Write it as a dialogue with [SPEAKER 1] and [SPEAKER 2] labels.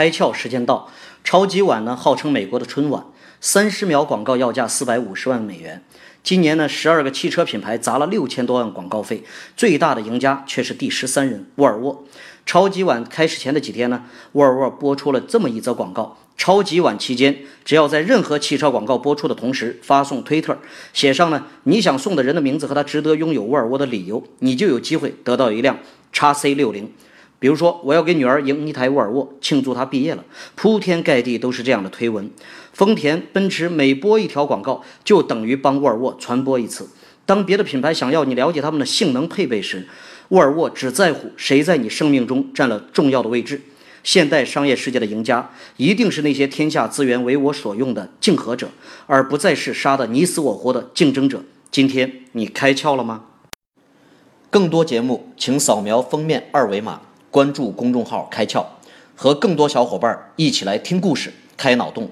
[SPEAKER 1] 开窍时间到，超级碗呢号称美国的春晚，三十秒广告要价四百五十万美元。今年呢，十二个汽车品牌砸了六千多万广告费，最大的赢家却是第十三人沃尔沃。超级碗开始前的几天呢，沃尔沃播出了这么一则广告：超级碗期间，只要在任何汽车广告播出的同时发送推特，写上呢你想送的人的名字和他值得拥有沃尔沃的理由，你就有机会得到一辆叉 C 六零。比如说，我要给女儿赢一台沃尔沃，庆祝她毕业了。铺天盖地都是这样的推文。丰田、奔驰每播一条广告，就等于帮沃尔沃传播一次。当别的品牌想要你了解他们的性能配备时，沃尔沃只在乎谁在你生命中占了重要的位置。现代商业世界的赢家，一定是那些天下资源为我所用的竞合者，而不再是杀得你死我活的竞争者。今天你开窍了吗？更多节目，请扫描封面二维码。关注公众号“开窍”，和更多小伙伴一起来听故事、开脑洞。